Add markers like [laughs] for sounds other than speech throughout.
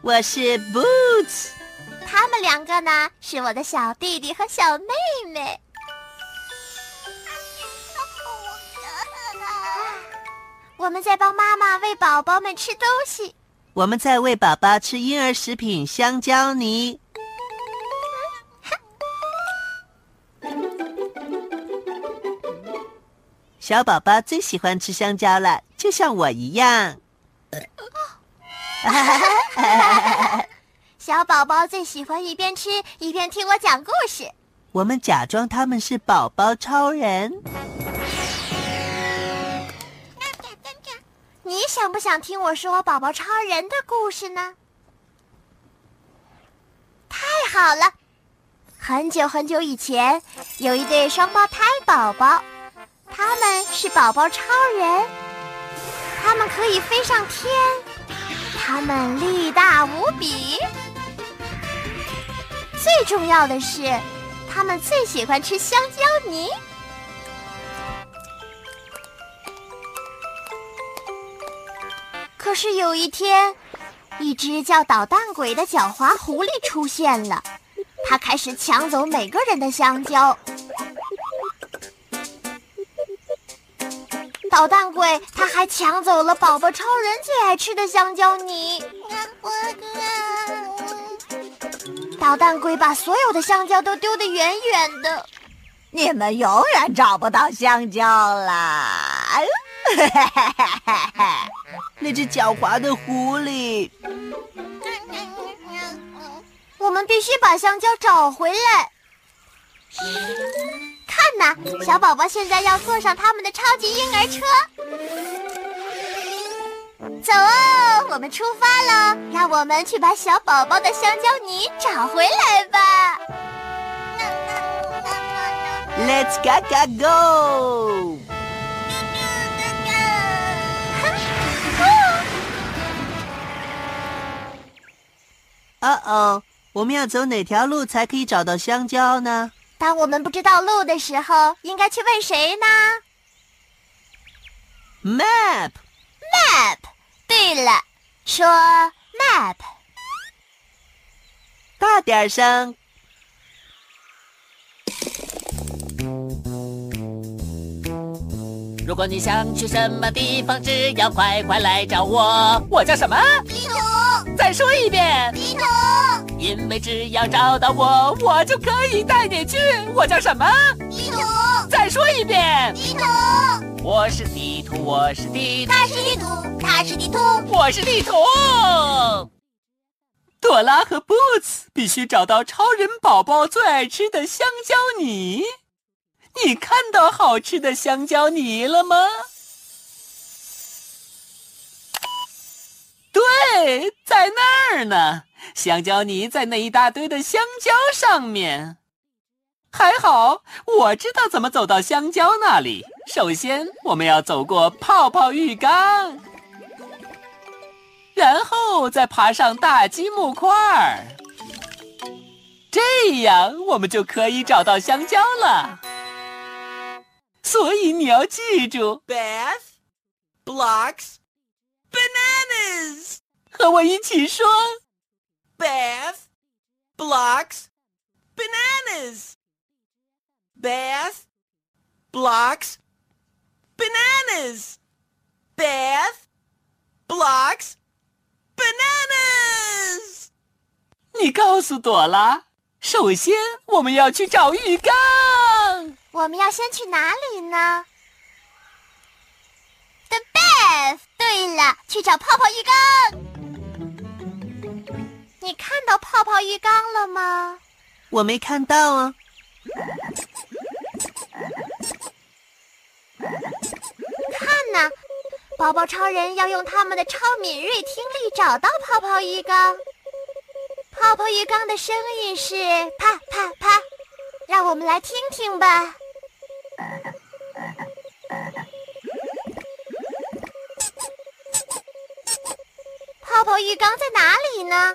我是 Boots，他们两个呢是我的小弟弟和小妹妹。我们在帮妈妈喂宝宝们吃东西。我们在喂宝宝吃婴儿食品香蕉泥。小宝宝最喜欢吃香蕉了，就像我一样。[laughs] 小宝宝最喜欢一边吃一边听我讲故事。我们假装他们是宝宝超人。[laughs] 你想不想听我说宝宝超人的故事呢？太好了！很久很久以前，有一对双胞胎宝宝，他们是宝宝超人，他们可以飞上天。他们力大无比，最重要的是，他们最喜欢吃香蕉泥。可是有一天，一只叫捣蛋鬼的狡猾狐狸出现了，它开始抢走每个人的香蕉。捣蛋鬼，他还抢走了宝宝超人最爱吃的香蕉泥。捣蛋鬼把所有的香蕉都丢得远远的。你们永远找不到香蕉啦！[laughs] 那只狡猾的狐狸。我们必须把香蕉找回来。看呐，小宝宝现在要坐上他们的超级婴儿车，走哦，我们出发了，让我们去把小宝宝的香蕉泥找回来吧。Let's go go go！哦哦，我们要走哪条路才可以找到香蕉呢？当我们不知道路的时候，应该去问谁呢？Map，Map。对了，说 Map。大点声。如果你想去什么地方，只要快快来找我。我叫什么？地图。再说一遍。地图。因为只要找到我，我就可以带你去。我叫什么？地图。再说一遍。地图。我是地图，我是地图。他是地图，他是地图，我是地图。朵拉和 Boots 必须找到超人宝宝最爱吃的香蕉泥。你看到好吃的香蕉泥了吗？对，在那儿呢。香蕉泥在那一大堆的香蕉上面。还好，我知道怎么走到香蕉那里。首先，我们要走过泡泡浴缸，然后再爬上大积木块儿。这样，我们就可以找到香蕉了。所以你要记住：bath blocks bananas。和我一起说：bath blocks bananas。bath blocks bananas。bath blocks bananas。你告诉朵拉，首先我们要去找浴缸。我们要先去哪里呢？The bath。对了，去找泡泡浴缸。你看到泡泡浴缸了吗？我没看到啊。看呐，宝宝超人要用他们的超敏锐听力找到泡泡浴缸。泡泡浴缸的声音是啪啪啪，让我们来听听吧。泡泡浴缸在哪里呢？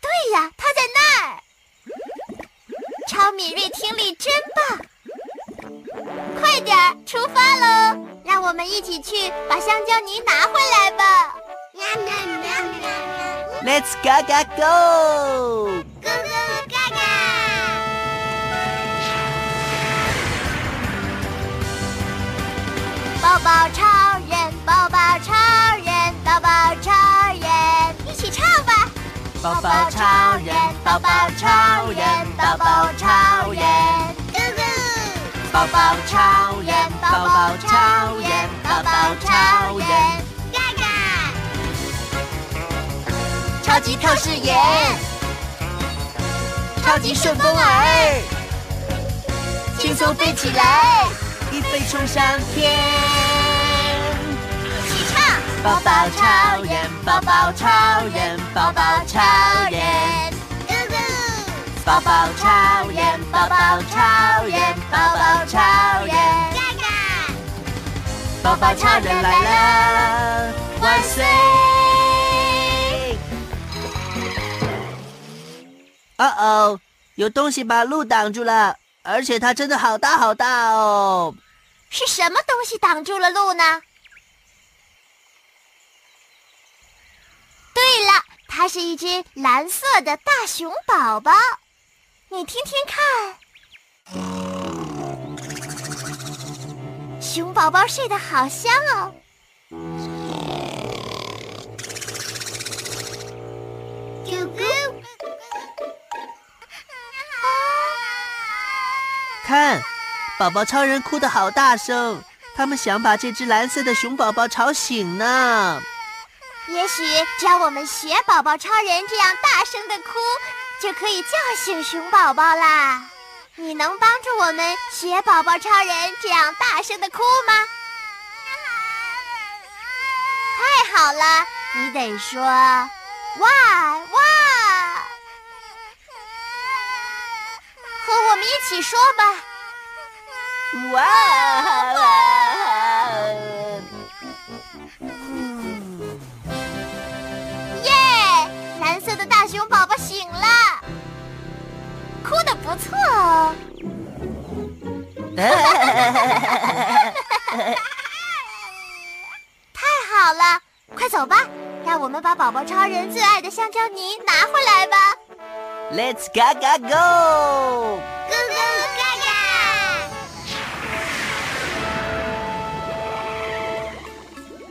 对呀，它在那儿。超敏锐听力真棒！快点儿出发喽！让我们一起去把香蕉泥拿回来吧！Let's go go go！宝宝超宝宝超人，宝宝超人，宝宝超人。宝宝超人，宝宝超人，宝宝超人，嘎嘎！超级透视眼，超级顺风耳，轻松飞起来，一飞冲上天。宝宝超人，宝宝超人，宝宝超人。宝宝超人，宝宝超人，宝宝超人，嘎嘎！宝宝超人来了，万岁！哦哦，有东西把路挡住了，而且它真的好大好大哦！是什么东西挡住了路呢？对了，它是一只蓝色的大熊宝宝。你听听看，熊宝宝睡得好香哦。看，宝宝超人哭得好大声，他们想把这只蓝色的熊宝宝吵醒呢。也许只要我们学宝宝超人这样大声的哭。就可以叫醒熊宝宝啦！你能帮助我们学宝宝超人这样大声的哭吗？太好了，你得说哇哇，和我们一起说吧，哇哇！不错哦！太好了，快走吧，让我们把宝宝超人最爱的香蕉泥拿回来吧！Let's go go go go go！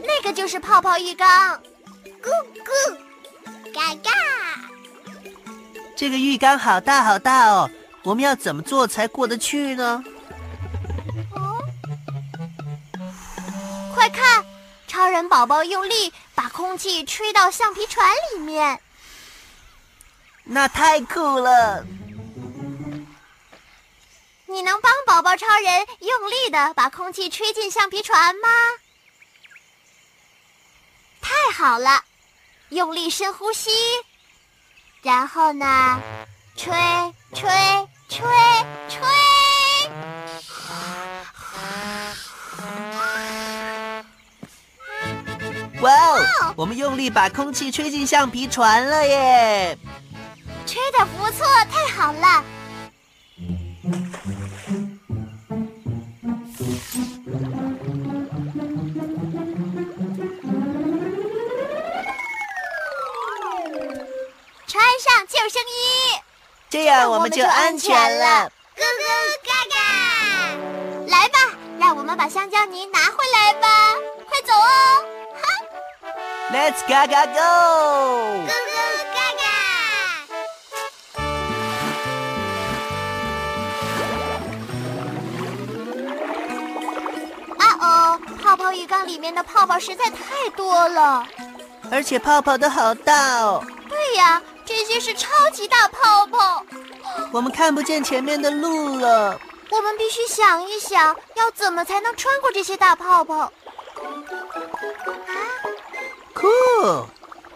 那个就是泡泡浴缸，Go go go go！这个浴缸好大好大哦！我们要怎么做才过得去呢？快看，超人宝宝用力把空气吹到橡皮船里面，那太酷了！你能帮宝宝超人用力的把空气吹进橡皮船吗？太好了，用力深呼吸，然后呢，吹吹。吹吹！哇哦！我们用力把空气吹进橡皮船了耶！吹的不错，太好了！穿上救生衣。这样我们就安全了。哥哥，嘎嘎，来吧，让我们把香蕉泥拿回来吧。快走哦。哈。[laughs] let's gaga go。哥哥，嘎啊。哦，泡泡浴缸里面的泡泡实在太多了，而且泡泡都好大哦。对呀。这些是超级大泡泡。我们看不见前面的路了。我们必须想一想，要怎么才能穿过这些大泡泡？酷！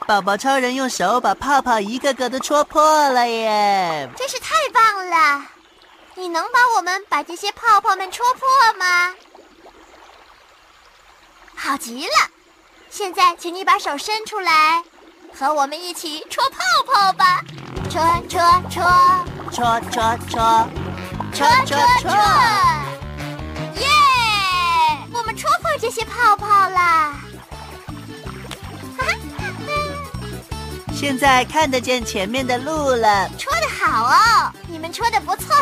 宝宝超人用手把泡泡一个个的戳破了耶！真是太棒了！你能帮我们把这些泡泡们戳破吗？好极了！现在，请你把手伸出来，和我们一起戳泡泡吧！戳戳戳戳戳戳戳戳戳！耶！我们戳破这些泡泡啦！[laughs] 现在看得见前面的路了。戳的好哦，你们戳的不错。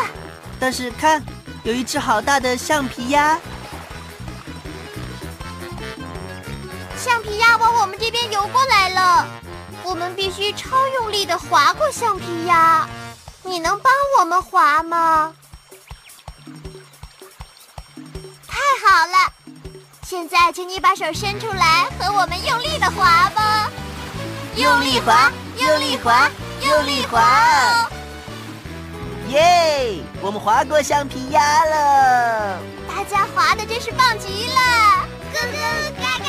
但是看，有一只好大的橡皮鸭。橡皮鸭往我们这边游过来了，我们必须超用力的划过橡皮鸭。你能帮我们划吗？太好了！现在，请你把手伸出来，和我们用力的划吧。用力划，用力划，用力划！耶！我们划过橡皮鸭了。大家划的真是棒极了！哥哥嘎嘎！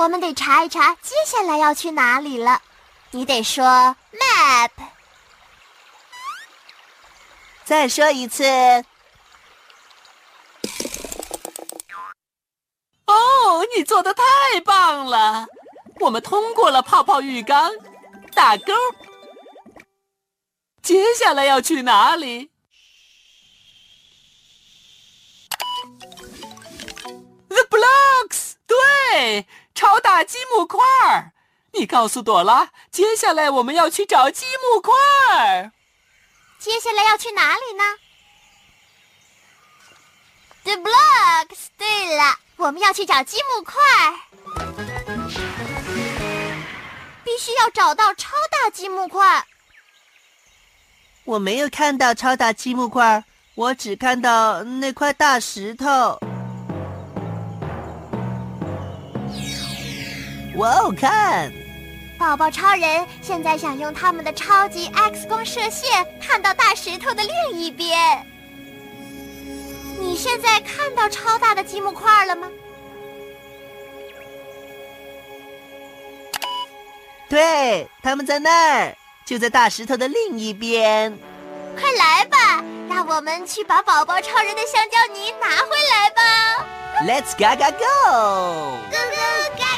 我们得查一查接下来要去哪里了。你得说 map。再说一次。哦，你做的太棒了！我们通过了泡泡浴缸，打勾。接下来要去哪里？The blocks，对。超大积木块儿，你告诉朵拉，接下来我们要去找积木块儿。接下来要去哪里呢？The blocks。对了，我们要去找积木块儿，必须要找到超大积木块。我没有看到超大积木块，我只看到那块大石头。哇哦！看，宝宝超人现在想用他们的超级 X 光射线看到大石头的另一边。你现在看到超大的积木块了吗？对，他们在那儿，就在大石头的另一边。快来吧，让我们去把宝宝超人的香蕉泥拿回来吧！Let's go go go！Go go go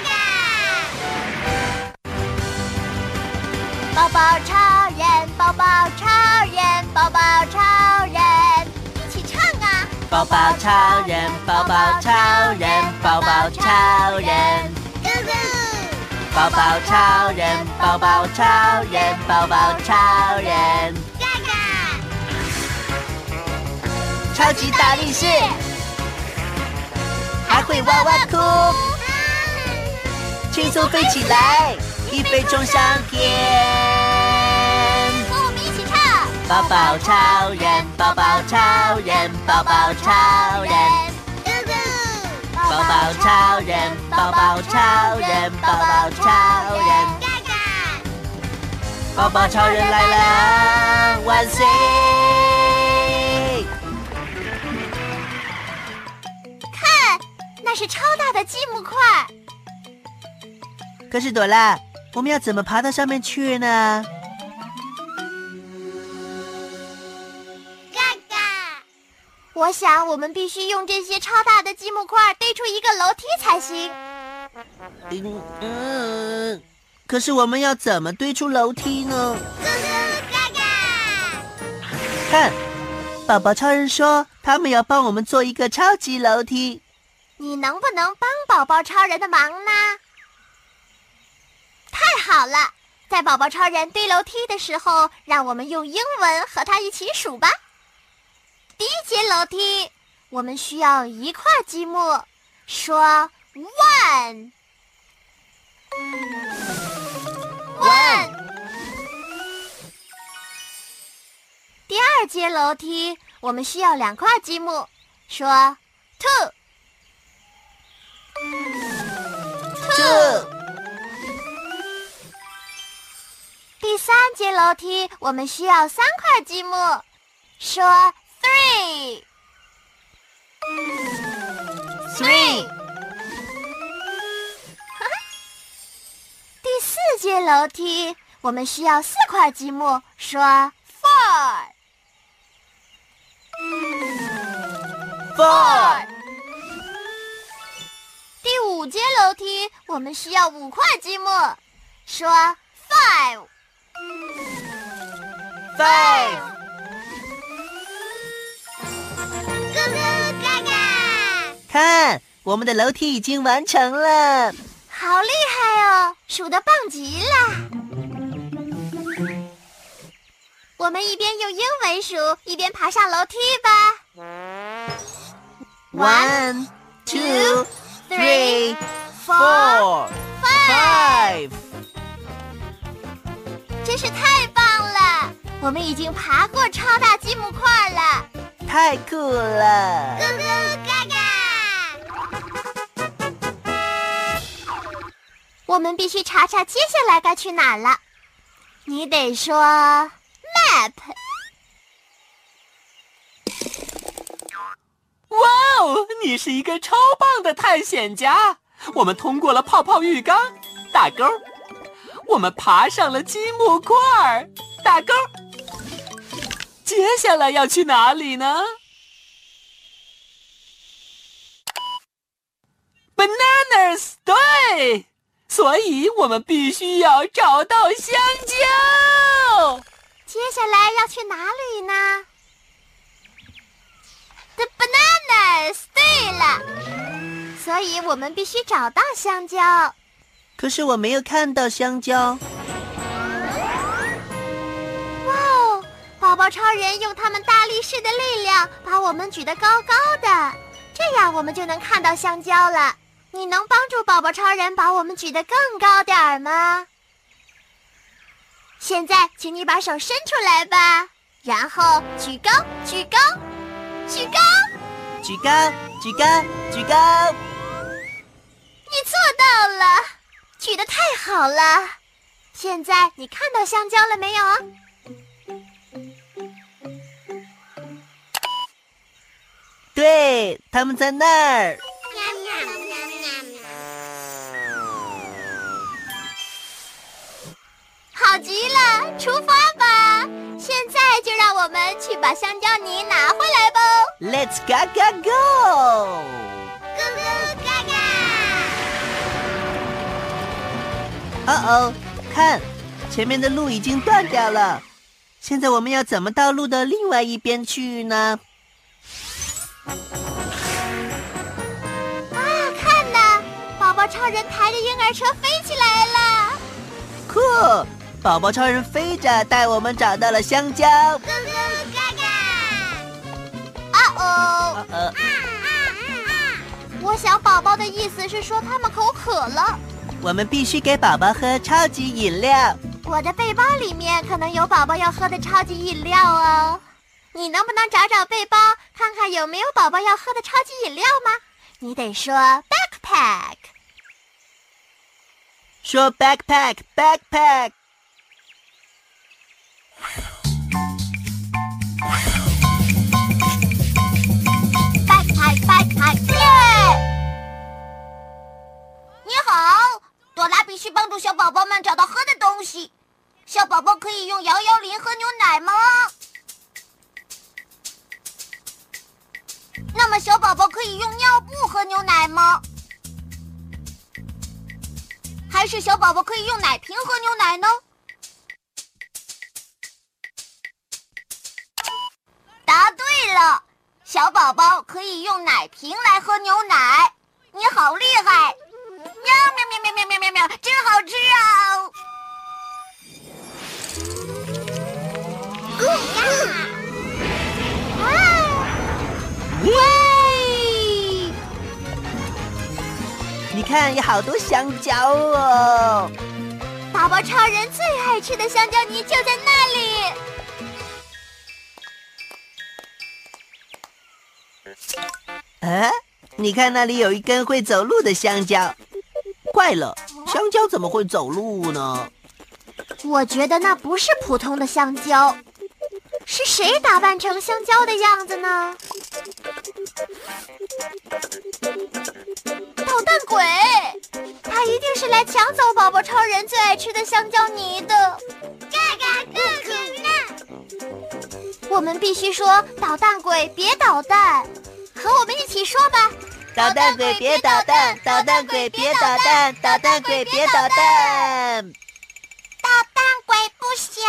宝宝超人，宝宝超人，宝宝超人，一起唱啊！宝宝超人，宝宝超人，宝宝超人，哥哥！宝宝超人，宝宝超人，宝宝超人，嘎嘎！超级大力士，还会哇哇哭，轻松飞起来。一飞冲上天，和我们一起唱。宝宝超人，宝宝超人，宝宝超人，哥哥。宝宝超人，宝宝超人，宝宝超人，嘎嘎。宝宝超人来了，万岁！看，那是超大的积木块。可是朵拉。我们要怎么爬到上面去呢？嘎嘎！我想我们必须用这些超大的积木块堆出一个楼梯才行。嗯嗯，可是我们要怎么堆出楼梯呢？咕咕嘎嘎！看，宝宝超人说他们要帮我们做一个超级楼梯。你能不能帮宝宝超人的忙呢？太好了，在宝宝超人堆楼梯的时候，让我们用英文和他一起数吧。第一节楼梯，我们需要一块积木，说 one。one。第二阶楼梯，我们需要两块积木，说 two。two 第三阶楼梯，我们需要三块积木，说 three。three [laughs] 第四阶楼梯，我们需要四块积木，说 four。four 第五阶楼梯，我们需要五块积木，说 five。Five 咕咕嘎嘎，看，我们的楼梯已经完成了。好厉害哦，数得棒极了。我们一边用英文数，一边爬上楼梯吧。One, two, three, four, five。真是太棒了！我们已经爬过超大积木块了。太酷了！咕咕嘎嘎。我们必须查查接下来该去哪了。你得说 map。哇哦，你是一个超棒的探险家！我们通过了泡泡浴缸，打勾；我们爬上了积木块儿，打勾。接下来要去哪里呢？Bananas，对，所以我们必须要找到香蕉。接下来要去哪里呢？The bananas。对了，所以我们必须找到香蕉。可是我没有看到香蕉。哇哦！宝宝超人用他们大力士的力量把我们举得高高的，这样我们就能看到香蕉了。你能帮助宝宝超人把我们举得更高点儿吗？现在，请你把手伸出来吧，然后举高，举高，举高。举高，举高，举高！你做到了，举得太好了。现在你看到香蕉了没有啊？对，他们在那儿。好极了，出发吧！现在就让我们去把香蕉泥拿回来吧。Let's go go go！哦哦，看，前面的路已经断掉了。现在我们要怎么到路的另外一边去呢？啊，看呐，宝宝超人抬着婴儿车飞起来了。酷！宝宝超人飞着带我们找到了香蕉。咕咕嘎嘎！啊哦！啊啊啊啊，我想宝宝的意思是说他们口渴了。我们必须给宝宝喝超级饮料。我的背包里面可能有宝宝要喝的超级饮料哦。你能不能找找背包，看看有没有宝宝要喝的超级饮料吗？你得说 backpack。说 backpack backpack。朵拉必须帮助小宝宝们找到喝的东西。小宝宝可以用摇摇铃喝牛奶吗？那么小宝宝可以用尿布喝牛奶吗？还是小宝宝可以用奶瓶喝牛奶呢？答对了，小宝宝可以用奶瓶来喝牛奶。你好厉害！喵喵喵喵喵喵喵真好吃啊！啊你看有好多香蕉哦。宝宝超人最爱吃的香蕉泥就在那里。啊？你看那里有一根会走路的香蕉。怪了，香蕉怎么会走路呢？我觉得那不是普通的香蕉，是谁打扮成香蕉的样子呢？捣蛋鬼，他一定是来抢走宝宝超人最爱吃的香蕉泥的。嘎嘎，不可能！我们必须说，捣蛋鬼别捣蛋，和我们一起说吧。捣蛋鬼别捣蛋，捣蛋鬼别捣蛋，捣蛋鬼别捣蛋。捣蛋鬼不行。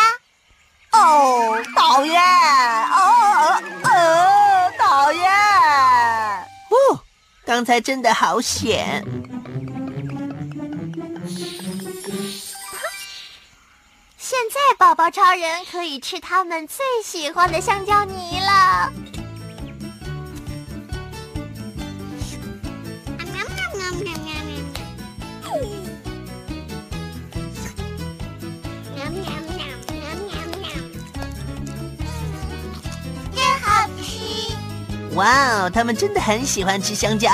哦，讨厌！哦哦，讨厌！哦，刚才真的好险。现在宝宝超人可以吃他们最喜欢的香蕉泥了。哇哦，他们真的很喜欢吃香蕉。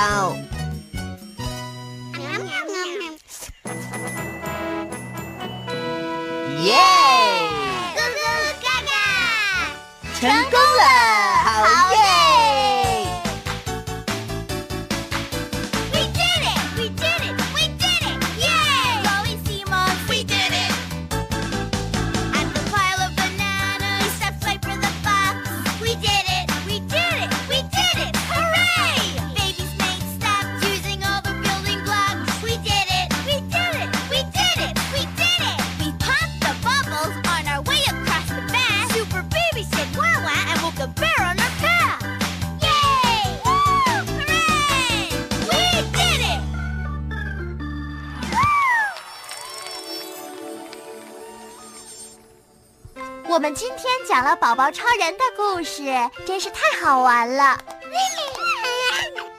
讲了宝宝超人的故事，真是太好玩了。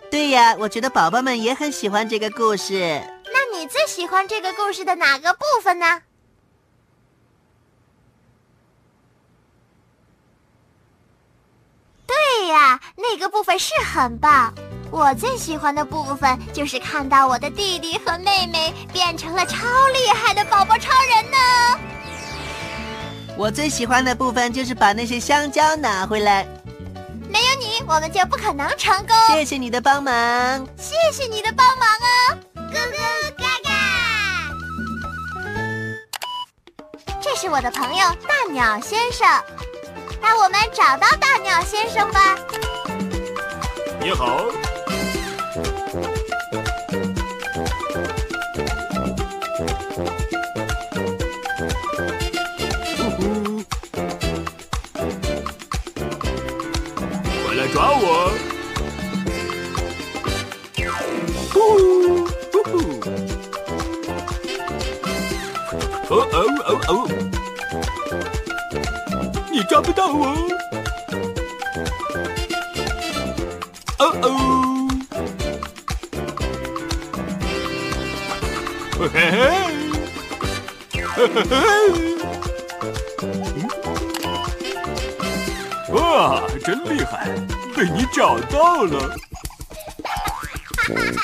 对呀，我觉得宝宝们也很喜欢这个故事。那你最喜欢这个故事的哪个部分呢？对呀，那个部分是很棒。我最喜欢的部分就是看到我的弟弟和妹妹变成了超厉害的宝宝超人呢。我最喜欢的部分就是把那些香蕉拿回来。没有你，我们就不可能成功。谢谢你的帮忙。谢谢你的帮忙哦！咕咕嘎嘎！这是我的朋友大鸟先生，让我们找到大鸟先生吧。你好，呼呼呼！哦哦哦哦！你抓不到我！哦哦！嘿嘿嘿！嘿嘿嘿！哇，真厉害，被你找到了！